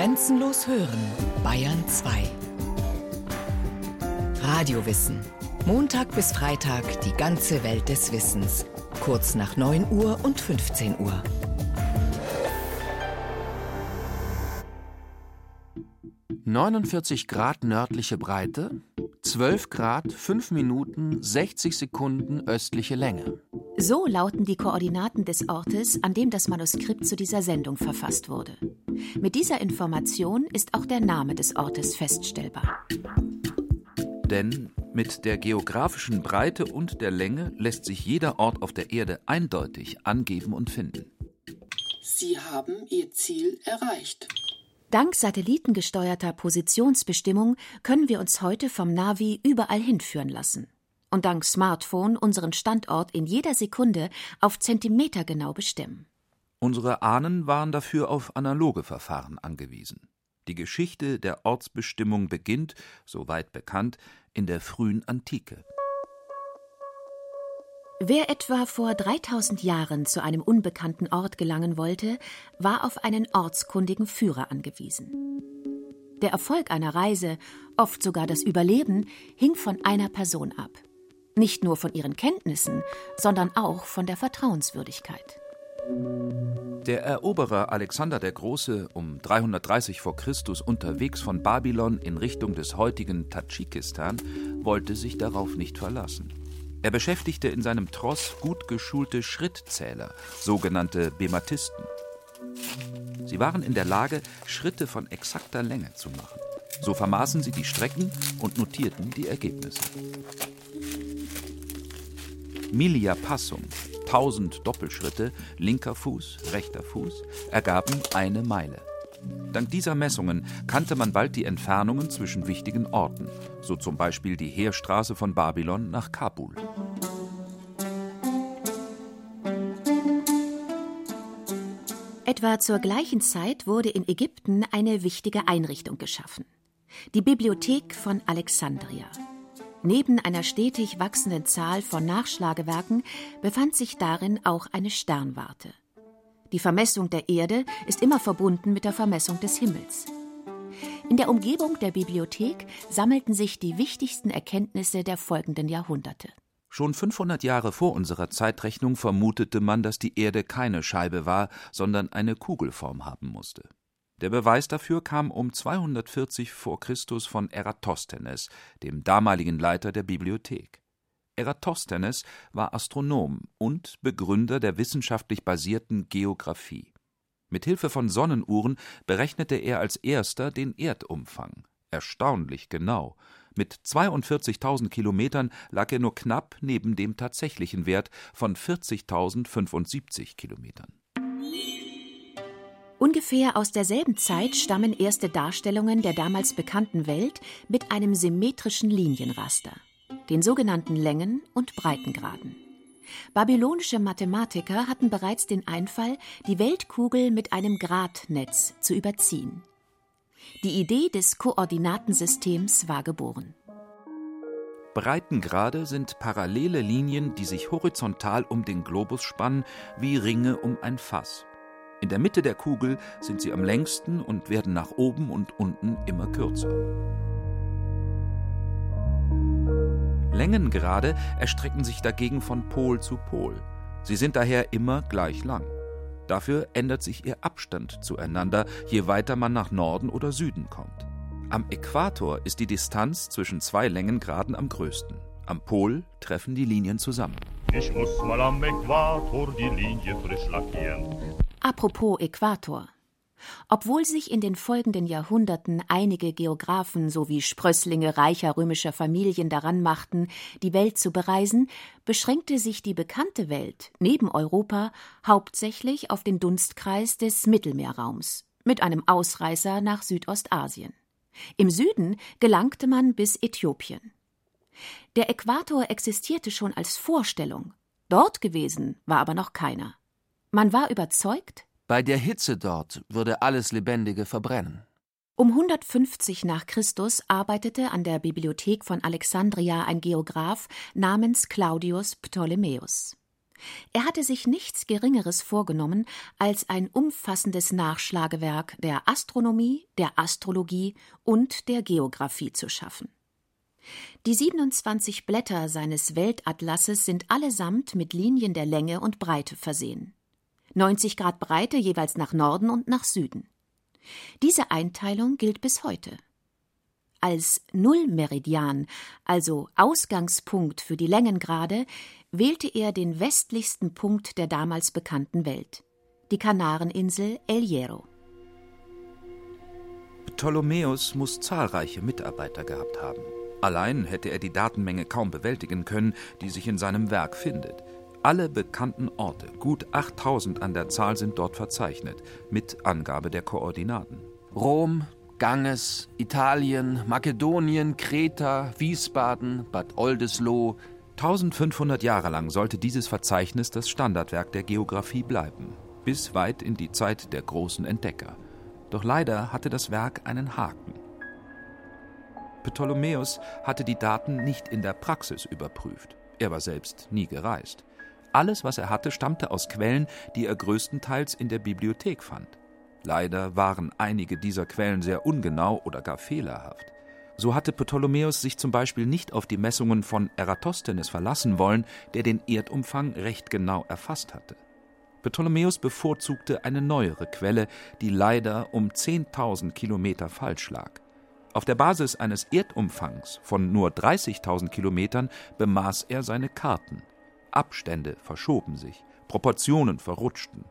Grenzenlos hören, Bayern 2. Radiowissen. Montag bis Freitag die ganze Welt des Wissens. Kurz nach 9 Uhr und 15 Uhr. »49 Grad nördliche Breite, 12 Grad, 5 Minuten, 60 Sekunden östliche Länge.« So lauten die Koordinaten des Ortes, an dem das Manuskript zu dieser Sendung verfasst wurde. Mit dieser Information ist auch der Name des Ortes feststellbar. Denn mit der geografischen Breite und der Länge lässt sich jeder Ort auf der Erde eindeutig angeben und finden. Sie haben Ihr Ziel erreicht. Dank satellitengesteuerter Positionsbestimmung können wir uns heute vom Navi überall hinführen lassen. Und dank Smartphone unseren Standort in jeder Sekunde auf Zentimeter genau bestimmen. Unsere Ahnen waren dafür auf analoge Verfahren angewiesen. Die Geschichte der Ortsbestimmung beginnt, soweit bekannt, in der frühen Antike. Wer etwa vor 3000 Jahren zu einem unbekannten Ort gelangen wollte, war auf einen ortskundigen Führer angewiesen. Der Erfolg einer Reise, oft sogar das Überleben, hing von einer Person ab. Nicht nur von ihren Kenntnissen, sondern auch von der Vertrauenswürdigkeit. Der Eroberer Alexander der Große, um 330 v. Chr. unterwegs von Babylon in Richtung des heutigen Tadschikistan, wollte sich darauf nicht verlassen. Er beschäftigte in seinem Tross gut geschulte Schrittzähler, sogenannte Bematisten. Sie waren in der Lage, Schritte von exakter Länge zu machen. So vermaßen sie die Strecken und notierten die Ergebnisse. Milia Passum, 1000 Doppelschritte, linker Fuß, rechter Fuß, ergaben eine Meile. Dank dieser Messungen kannte man bald die Entfernungen zwischen wichtigen Orten, so zum Beispiel die Heerstraße von Babylon nach Kabul. Etwa zur gleichen Zeit wurde in Ägypten eine wichtige Einrichtung geschaffen. Die Bibliothek von Alexandria. Neben einer stetig wachsenden Zahl von Nachschlagewerken befand sich darin auch eine Sternwarte. Die Vermessung der Erde ist immer verbunden mit der Vermessung des Himmels. In der Umgebung der Bibliothek sammelten sich die wichtigsten Erkenntnisse der folgenden Jahrhunderte. Schon 500 Jahre vor unserer Zeitrechnung vermutete man, dass die Erde keine Scheibe war, sondern eine Kugelform haben musste. Der Beweis dafür kam um 240 vor Christus von Eratosthenes, dem damaligen Leiter der Bibliothek. Eratosthenes war Astronom und Begründer der wissenschaftlich basierten Geographie. Mit Hilfe von Sonnenuhren berechnete er als erster den Erdumfang. Erstaunlich genau. Mit 42.000 Kilometern lag er nur knapp neben dem tatsächlichen Wert von 40.075 Kilometern. Ungefähr aus derselben Zeit stammen erste Darstellungen der damals bekannten Welt mit einem symmetrischen Linienraster, den sogenannten Längen- und Breitengraden. Babylonische Mathematiker hatten bereits den Einfall, die Weltkugel mit einem Gradnetz zu überziehen. Die Idee des Koordinatensystems war geboren. Breitengrade sind parallele Linien, die sich horizontal um den Globus spannen, wie Ringe um ein Fass. In der Mitte der Kugel sind sie am längsten und werden nach oben und unten immer kürzer. Längengrade erstrecken sich dagegen von Pol zu Pol. Sie sind daher immer gleich lang. Dafür ändert sich ihr Abstand zueinander, je weiter man nach Norden oder Süden kommt. Am Äquator ist die Distanz zwischen zwei Längengraden am größten. Am Pol treffen die Linien zusammen. Ich muss mal am Äquator die Linie frisch lackieren. Apropos Äquator. Obwohl sich in den folgenden Jahrhunderten einige Geographen sowie Sprösslinge reicher römischer Familien daran machten, die Welt zu bereisen, beschränkte sich die bekannte Welt neben Europa hauptsächlich auf den Dunstkreis des Mittelmeerraums, mit einem Ausreißer nach Südostasien. Im Süden gelangte man bis Äthiopien. Der Äquator existierte schon als Vorstellung, dort gewesen war aber noch keiner. Man war überzeugt, bei der Hitze dort würde alles Lebendige verbrennen. Um 150 nach Christus arbeitete an der Bibliothek von Alexandria ein Geograph namens Claudius Ptolemäus. Er hatte sich nichts Geringeres vorgenommen, als ein umfassendes Nachschlagewerk der Astronomie, der Astrologie und der Geographie zu schaffen. Die 27 Blätter seines Weltatlasses sind allesamt mit Linien der Länge und Breite versehen. 90 Grad Breite jeweils nach Norden und nach Süden. Diese Einteilung gilt bis heute. Als Nullmeridian, also Ausgangspunkt für die Längengrade, wählte er den westlichsten Punkt der damals bekannten Welt, die Kanareninsel El Hierro. Ptolemäus muss zahlreiche Mitarbeiter gehabt haben. Allein hätte er die Datenmenge kaum bewältigen können, die sich in seinem Werk findet. Alle bekannten Orte, gut 8000 an der Zahl, sind dort verzeichnet, mit Angabe der Koordinaten. Rom, Ganges, Italien, Makedonien, Kreta, Wiesbaden, Bad Oldesloe. 1500 Jahre lang sollte dieses Verzeichnis das Standardwerk der Geographie bleiben, bis weit in die Zeit der großen Entdecker. Doch leider hatte das Werk einen Haken. Ptolemäus hatte die Daten nicht in der Praxis überprüft. Er war selbst nie gereist. Alles, was er hatte, stammte aus Quellen, die er größtenteils in der Bibliothek fand. Leider waren einige dieser Quellen sehr ungenau oder gar fehlerhaft. So hatte Ptolemäus sich zum Beispiel nicht auf die Messungen von Eratosthenes verlassen wollen, der den Erdumfang recht genau erfasst hatte. Ptolemäus bevorzugte eine neuere Quelle, die leider um 10.000 Kilometer falsch lag. Auf der Basis eines Erdumfangs von nur 30.000 Kilometern bemaß er seine Karten. Abstände verschoben sich, Proportionen verrutschten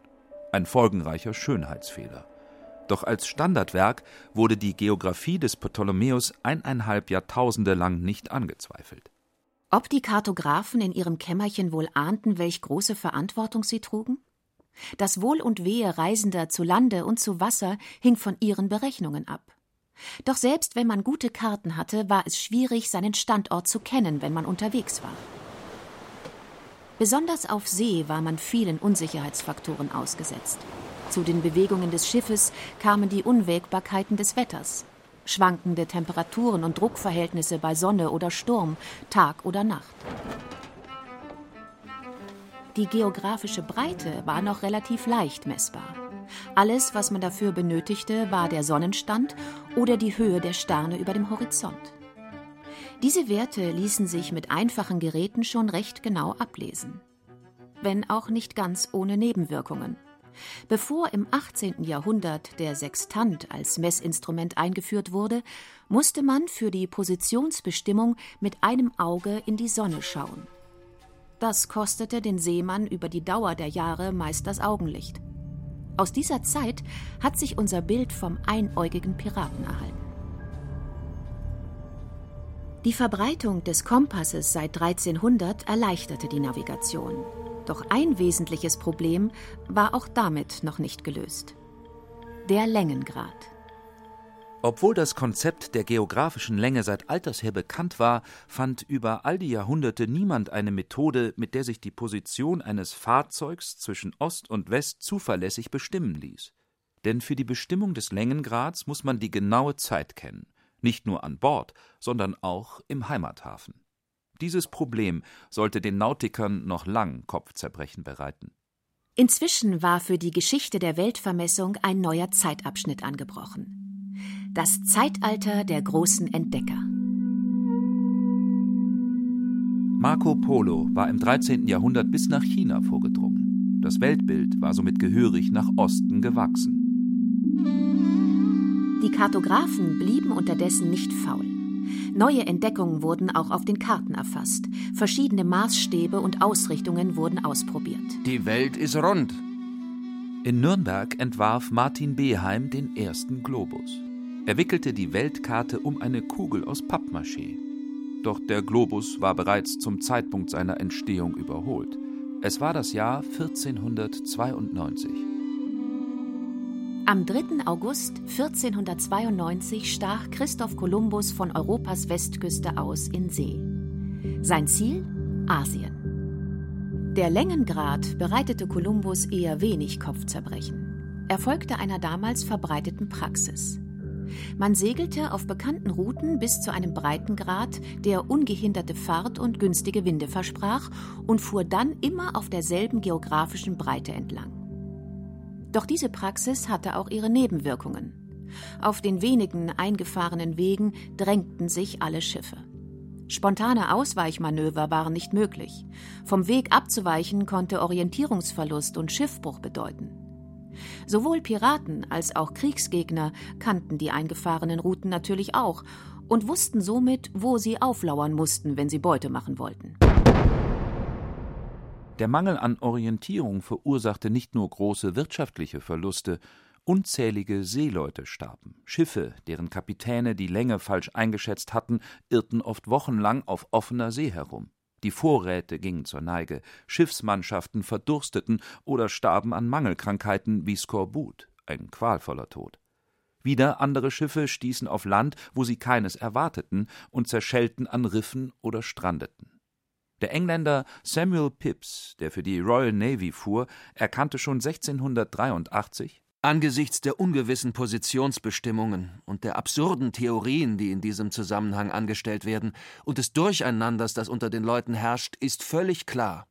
ein folgenreicher Schönheitsfehler. Doch als Standardwerk wurde die Geographie des Ptolemäus eineinhalb Jahrtausende lang nicht angezweifelt. Ob die Kartografen in ihrem Kämmerchen wohl ahnten, welch große Verantwortung sie trugen? Das Wohl und Wehe Reisender zu Lande und zu Wasser hing von ihren Berechnungen ab. Doch selbst wenn man gute Karten hatte, war es schwierig, seinen Standort zu kennen, wenn man unterwegs war. Besonders auf See war man vielen Unsicherheitsfaktoren ausgesetzt. Zu den Bewegungen des Schiffes kamen die Unwägbarkeiten des Wetters, schwankende Temperaturen und Druckverhältnisse bei Sonne oder Sturm, Tag oder Nacht. Die geografische Breite war noch relativ leicht messbar. Alles, was man dafür benötigte, war der Sonnenstand oder die Höhe der Sterne über dem Horizont. Diese Werte ließen sich mit einfachen Geräten schon recht genau ablesen. Wenn auch nicht ganz ohne Nebenwirkungen. Bevor im 18. Jahrhundert der Sextant als Messinstrument eingeführt wurde, musste man für die Positionsbestimmung mit einem Auge in die Sonne schauen. Das kostete den Seemann über die Dauer der Jahre meist das Augenlicht. Aus dieser Zeit hat sich unser Bild vom einäugigen Piraten erhalten. Die Verbreitung des Kompasses seit 1300 erleichterte die Navigation. Doch ein wesentliches Problem war auch damit noch nicht gelöst. Der Längengrad. Obwohl das Konzept der geografischen Länge seit alters her bekannt war, fand über all die Jahrhunderte niemand eine Methode, mit der sich die Position eines Fahrzeugs zwischen Ost und West zuverlässig bestimmen ließ. Denn für die Bestimmung des Längengrads muss man die genaue Zeit kennen nicht nur an Bord, sondern auch im Heimathafen. Dieses Problem sollte den Nautikern noch lang Kopfzerbrechen bereiten. Inzwischen war für die Geschichte der Weltvermessung ein neuer Zeitabschnitt angebrochen. Das Zeitalter der großen Entdecker. Marco Polo war im 13. Jahrhundert bis nach China vorgedrungen. Das Weltbild war somit gehörig nach Osten gewachsen. Die Kartografen blieben unterdessen nicht faul. Neue Entdeckungen wurden auch auf den Karten erfasst. Verschiedene Maßstäbe und Ausrichtungen wurden ausprobiert. Die Welt ist rund. In Nürnberg entwarf Martin Beheim den ersten Globus. Er wickelte die Weltkarte um eine Kugel aus Pappmaché. Doch der Globus war bereits zum Zeitpunkt seiner Entstehung überholt. Es war das Jahr 1492. Am 3. August 1492 stach Christoph Kolumbus von Europas Westküste aus in See. Sein Ziel? Asien. Der Längengrad bereitete Kolumbus eher wenig Kopfzerbrechen. Er folgte einer damals verbreiteten Praxis. Man segelte auf bekannten Routen bis zu einem Breitengrad, der ungehinderte Fahrt und günstige Winde versprach, und fuhr dann immer auf derselben geografischen Breite entlang. Doch diese Praxis hatte auch ihre Nebenwirkungen. Auf den wenigen eingefahrenen Wegen drängten sich alle Schiffe. Spontane Ausweichmanöver waren nicht möglich. Vom Weg abzuweichen konnte Orientierungsverlust und Schiffbruch bedeuten. Sowohl Piraten als auch Kriegsgegner kannten die eingefahrenen Routen natürlich auch und wussten somit, wo sie auflauern mussten, wenn sie Beute machen wollten. Der Mangel an Orientierung verursachte nicht nur große wirtschaftliche Verluste, unzählige Seeleute starben. Schiffe, deren Kapitäne die Länge falsch eingeschätzt hatten, irrten oft wochenlang auf offener See herum. Die Vorräte gingen zur Neige, Schiffsmannschaften verdursteten oder starben an Mangelkrankheiten wie Skorbut, ein qualvoller Tod. Wieder andere Schiffe stießen auf Land, wo sie keines erwarteten, und zerschellten an Riffen oder strandeten. Der Engländer Samuel Pipps, der für die Royal Navy fuhr, erkannte schon 1683 Angesichts der ungewissen Positionsbestimmungen und der absurden Theorien, die in diesem Zusammenhang angestellt werden, und des Durcheinanders, das unter den Leuten herrscht, ist völlig klar,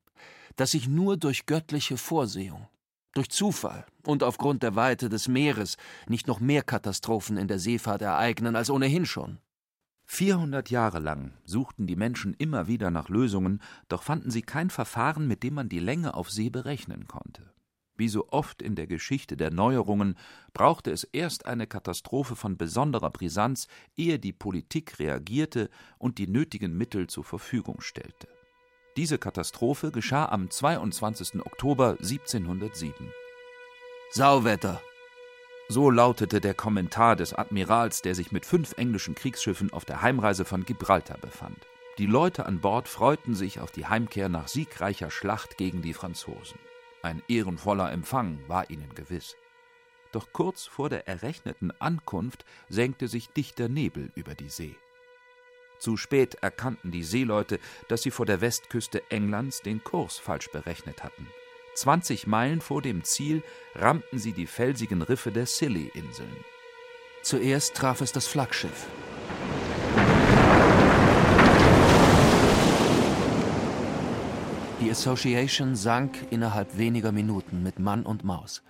dass sich nur durch göttliche Vorsehung, durch Zufall und aufgrund der Weite des Meeres nicht noch mehr Katastrophen in der Seefahrt ereignen als ohnehin schon. 400 Jahre lang suchten die Menschen immer wieder nach Lösungen, doch fanden sie kein Verfahren, mit dem man die Länge auf See berechnen konnte. Wie so oft in der Geschichte der Neuerungen brauchte es erst eine Katastrophe von besonderer Brisanz, ehe die Politik reagierte und die nötigen Mittel zur Verfügung stellte. Diese Katastrophe geschah am 22. Oktober 1707. Sauwetter. So lautete der Kommentar des Admirals, der sich mit fünf englischen Kriegsschiffen auf der Heimreise von Gibraltar befand. Die Leute an Bord freuten sich auf die Heimkehr nach siegreicher Schlacht gegen die Franzosen. Ein ehrenvoller Empfang war ihnen gewiss. Doch kurz vor der errechneten Ankunft senkte sich dichter Nebel über die See. Zu spät erkannten die Seeleute, dass sie vor der Westküste Englands den Kurs falsch berechnet hatten. 20 Meilen vor dem Ziel rammten sie die felsigen Riffe der Scilly-Inseln. Zuerst traf es das Flaggschiff. Die Association sank innerhalb weniger Minuten mit Mann und Maus.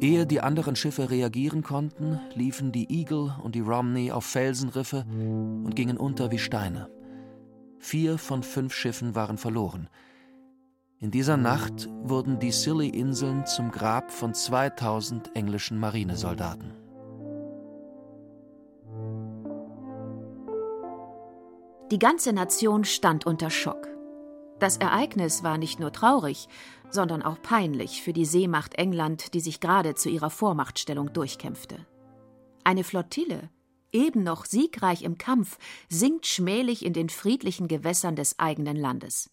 Ehe die anderen Schiffe reagieren konnten, liefen die Eagle und die Romney auf Felsenriffe und gingen unter wie Steine. Vier von fünf Schiffen waren verloren. In dieser Nacht wurden die Scilly-Inseln zum Grab von 2000 englischen Marinesoldaten. Die ganze Nation stand unter Schock. Das Ereignis war nicht nur traurig, sondern auch peinlich für die Seemacht England, die sich gerade zu ihrer Vormachtstellung durchkämpfte. Eine Flottille, eben noch siegreich im Kampf, sinkt schmählich in den friedlichen Gewässern des eigenen Landes.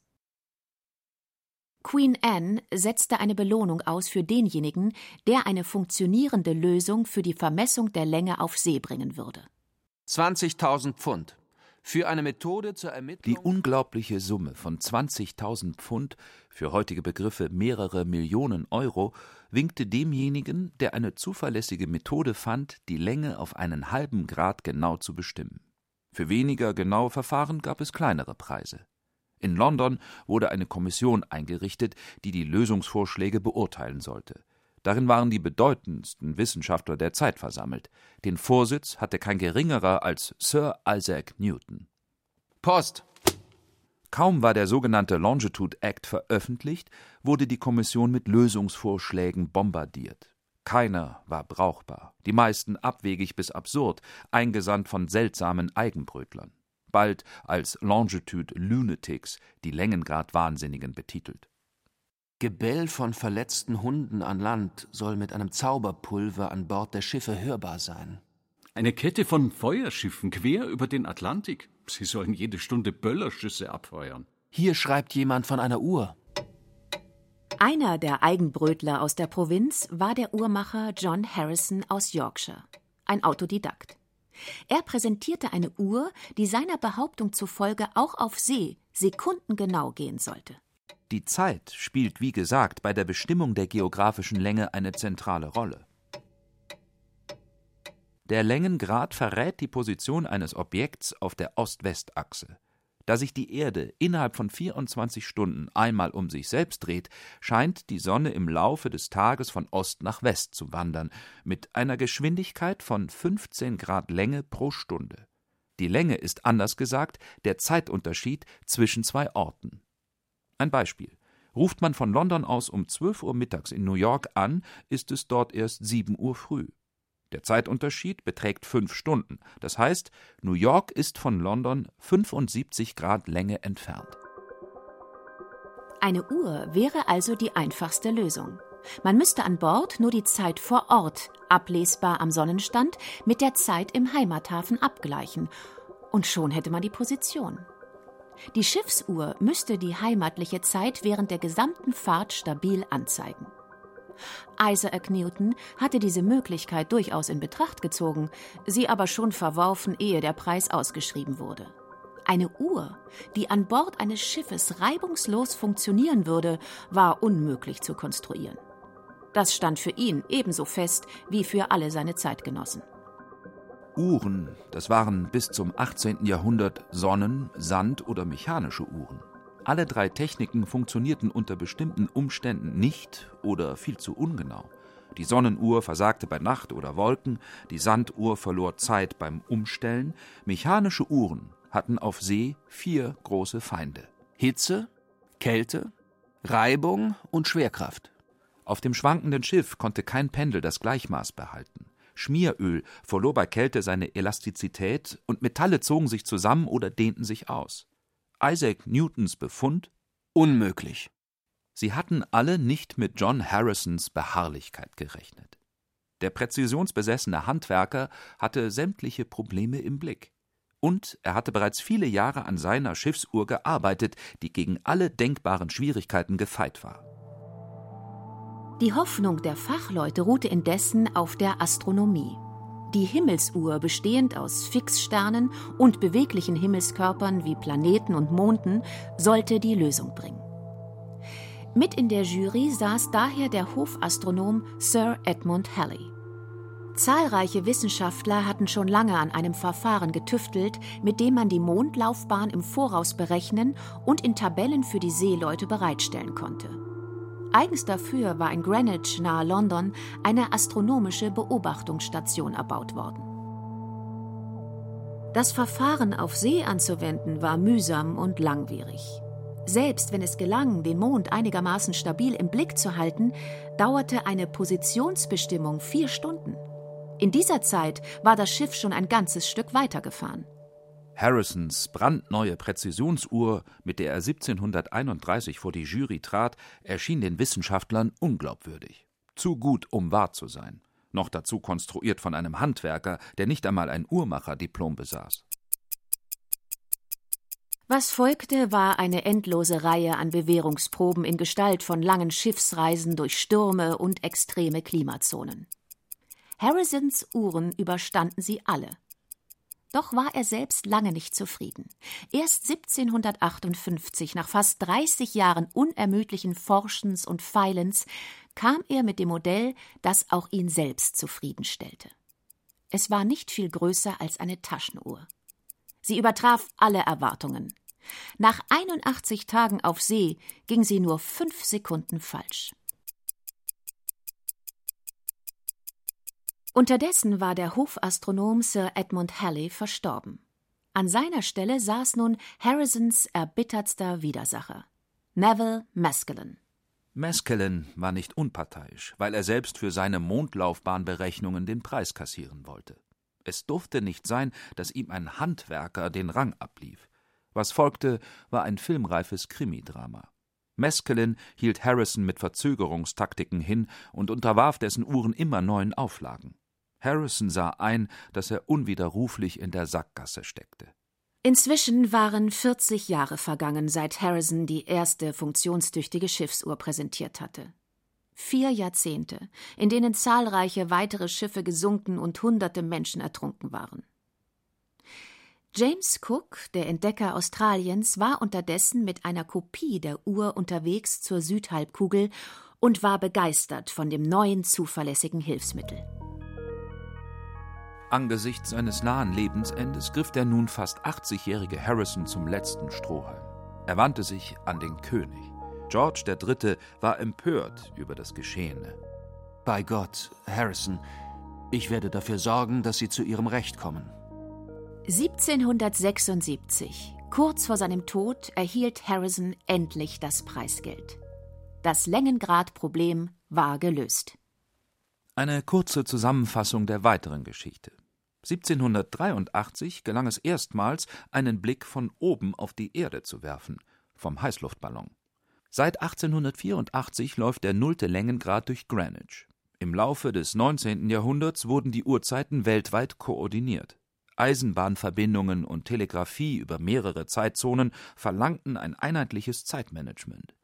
Queen Anne setzte eine Belohnung aus für denjenigen, der eine funktionierende Lösung für die Vermessung der Länge auf See bringen würde. 20.000 Pfund. Für eine Methode zur Ermittlung. Die unglaubliche Summe von 20.000 Pfund, für heutige Begriffe mehrere Millionen Euro, winkte demjenigen, der eine zuverlässige Methode fand, die Länge auf einen halben Grad genau zu bestimmen. Für weniger genaue Verfahren gab es kleinere Preise. In London wurde eine Kommission eingerichtet, die die Lösungsvorschläge beurteilen sollte. Darin waren die bedeutendsten Wissenschaftler der Zeit versammelt. Den Vorsitz hatte kein geringerer als Sir Isaac Newton. Post. Kaum war der sogenannte Longitude Act veröffentlicht, wurde die Kommission mit Lösungsvorschlägen bombardiert. Keiner war brauchbar, die meisten abwegig bis absurd, eingesandt von seltsamen Eigenbrötlern. Bald als Longitude Lunatics, die Längengrad-Wahnsinnigen betitelt. Gebell von verletzten Hunden an Land soll mit einem Zauberpulver an Bord der Schiffe hörbar sein. Eine Kette von Feuerschiffen quer über den Atlantik. Sie sollen jede Stunde Böllerschüsse abfeuern. Hier schreibt jemand von einer Uhr. Einer der Eigenbrötler aus der Provinz war der Uhrmacher John Harrison aus Yorkshire, ein Autodidakt. Er präsentierte eine Uhr, die seiner Behauptung zufolge auch auf See sekundengenau gehen sollte. Die Zeit spielt, wie gesagt, bei der Bestimmung der geografischen Länge eine zentrale Rolle. Der Längengrad verrät die Position eines Objekts auf der Ost-West-Achse. Da sich die Erde innerhalb von 24 Stunden einmal um sich selbst dreht, scheint die Sonne im Laufe des Tages von Ost nach West zu wandern, mit einer Geschwindigkeit von 15 Grad Länge pro Stunde. Die Länge ist anders gesagt der Zeitunterschied zwischen zwei Orten. Ein Beispiel. Ruft man von London aus um 12 Uhr mittags in New York an, ist es dort erst 7 Uhr früh. Der Zeitunterschied beträgt fünf Stunden. Das heißt, New York ist von London 75 Grad Länge entfernt. Eine Uhr wäre also die einfachste Lösung. Man müsste an Bord nur die Zeit vor Ort, ablesbar am Sonnenstand, mit der Zeit im Heimathafen abgleichen. Und schon hätte man die Position. Die Schiffsuhr müsste die heimatliche Zeit während der gesamten Fahrt stabil anzeigen. Isaac Newton hatte diese Möglichkeit durchaus in Betracht gezogen, sie aber schon verworfen, ehe der Preis ausgeschrieben wurde. Eine Uhr, die an Bord eines Schiffes reibungslos funktionieren würde, war unmöglich zu konstruieren. Das stand für ihn ebenso fest wie für alle seine Zeitgenossen. Uhren, das waren bis zum 18. Jahrhundert Sonnen-, Sand- oder mechanische Uhren. Alle drei Techniken funktionierten unter bestimmten Umständen nicht oder viel zu ungenau. Die Sonnenuhr versagte bei Nacht oder Wolken, die Sanduhr verlor Zeit beim Umstellen. Mechanische Uhren hatten auf See vier große Feinde: Hitze, Kälte, Reibung und Schwerkraft. Auf dem schwankenden Schiff konnte kein Pendel das Gleichmaß behalten. Schmieröl verlor bei Kälte seine Elastizität und Metalle zogen sich zusammen oder dehnten sich aus. Isaac Newtons Befund? Unmöglich. Sie hatten alle nicht mit John Harrisons Beharrlichkeit gerechnet. Der präzisionsbesessene Handwerker hatte sämtliche Probleme im Blick. Und er hatte bereits viele Jahre an seiner Schiffsuhr gearbeitet, die gegen alle denkbaren Schwierigkeiten gefeit war. Die Hoffnung der Fachleute ruhte indessen auf der Astronomie. Die Himmelsuhr, bestehend aus Fixsternen und beweglichen Himmelskörpern wie Planeten und Monden, sollte die Lösung bringen. Mit in der Jury saß daher der Hofastronom Sir Edmund Halley. Zahlreiche Wissenschaftler hatten schon lange an einem Verfahren getüftelt, mit dem man die Mondlaufbahn im Voraus berechnen und in Tabellen für die Seeleute bereitstellen konnte. Eigens dafür war in Greenwich nahe London eine astronomische Beobachtungsstation erbaut worden. Das Verfahren auf See anzuwenden war mühsam und langwierig. Selbst wenn es gelang, den Mond einigermaßen stabil im Blick zu halten, dauerte eine Positionsbestimmung vier Stunden. In dieser Zeit war das Schiff schon ein ganzes Stück weitergefahren. Harrisons brandneue Präzisionsuhr, mit der er 1731 vor die Jury trat, erschien den Wissenschaftlern unglaubwürdig. Zu gut, um wahr zu sein. Noch dazu konstruiert von einem Handwerker, der nicht einmal ein Uhrmacherdiplom besaß. Was folgte, war eine endlose Reihe an Bewährungsproben in Gestalt von langen Schiffsreisen durch Stürme und extreme Klimazonen. Harrisons Uhren überstanden sie alle. Doch war er selbst lange nicht zufrieden. Erst 1758, nach fast 30 Jahren unermüdlichen Forschens und Feilens, kam er mit dem Modell, das auch ihn selbst zufriedenstellte. Es war nicht viel größer als eine Taschenuhr. Sie übertraf alle Erwartungen. Nach 81 Tagen auf See ging sie nur fünf Sekunden falsch. Unterdessen war der Hofastronom Sir Edmund Halley verstorben. An seiner Stelle saß nun Harrisons erbittertster Widersacher, Neville Maskelyne. Maskelyne war nicht unparteiisch, weil er selbst für seine Mondlaufbahnberechnungen den Preis kassieren wollte. Es durfte nicht sein, dass ihm ein Handwerker den Rang ablief. Was folgte, war ein filmreifes Krimidrama. Maskelyne hielt Harrison mit Verzögerungstaktiken hin und unterwarf dessen Uhren immer neuen Auflagen. Harrison sah ein, dass er unwiderruflich in der Sackgasse steckte. Inzwischen waren 40 Jahre vergangen, seit Harrison die erste funktionstüchtige Schiffsuhr präsentiert hatte. Vier Jahrzehnte, in denen zahlreiche weitere Schiffe gesunken und hunderte Menschen ertrunken waren. James Cook, der Entdecker Australiens, war unterdessen mit einer Kopie der Uhr unterwegs zur Südhalbkugel und war begeistert von dem neuen zuverlässigen Hilfsmittel. Angesichts seines nahen Lebensendes griff der nun fast 80-jährige Harrison zum letzten Strohhalm. Er wandte sich an den König. George III. war empört über das Geschehene. Bei Gott, Harrison, ich werde dafür sorgen, dass Sie zu Ihrem Recht kommen. 1776, kurz vor seinem Tod, erhielt Harrison endlich das Preisgeld. Das Längengrad-Problem war gelöst. Eine kurze Zusammenfassung der weiteren Geschichte. 1783 gelang es erstmals, einen Blick von oben auf die Erde zu werfen, vom Heißluftballon. Seit 1884 läuft der nullte Längengrad durch Greenwich. Im Laufe des 19. Jahrhunderts wurden die Uhrzeiten weltweit koordiniert. Eisenbahnverbindungen und Telegrafie über mehrere Zeitzonen verlangten ein einheitliches Zeitmanagement.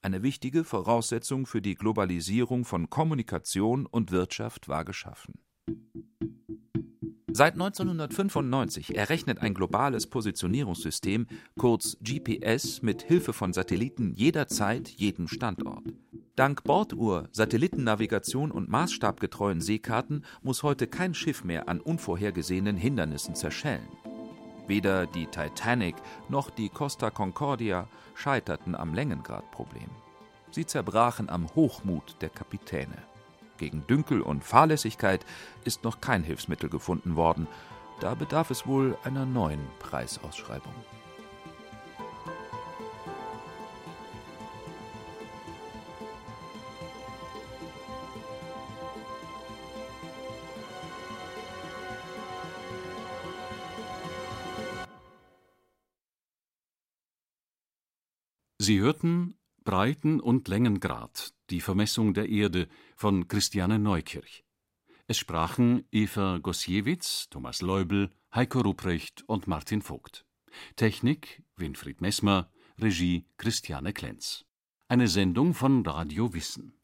Eine wichtige Voraussetzung für die Globalisierung von Kommunikation und Wirtschaft war geschaffen. Seit 1995 errechnet ein globales Positionierungssystem, kurz GPS, mit Hilfe von Satelliten jederzeit jeden Standort. Dank Borduhr, Satellitennavigation und maßstabgetreuen Seekarten muss heute kein Schiff mehr an unvorhergesehenen Hindernissen zerschellen. Weder die Titanic noch die Costa Concordia scheiterten am Längengradproblem. Sie zerbrachen am Hochmut der Kapitäne. Gegen Dünkel und Fahrlässigkeit ist noch kein Hilfsmittel gefunden worden. Da bedarf es wohl einer neuen Preisausschreibung. Sie hörten Breiten- und Längengrad, die Vermessung der Erde von Christiane Neukirch. Es sprachen Eva Gosiewicz, Thomas Leubel, Heiko Rupprecht und Martin Vogt. Technik Winfried Messmer, Regie Christiane Klenz. Eine Sendung von Radio Wissen.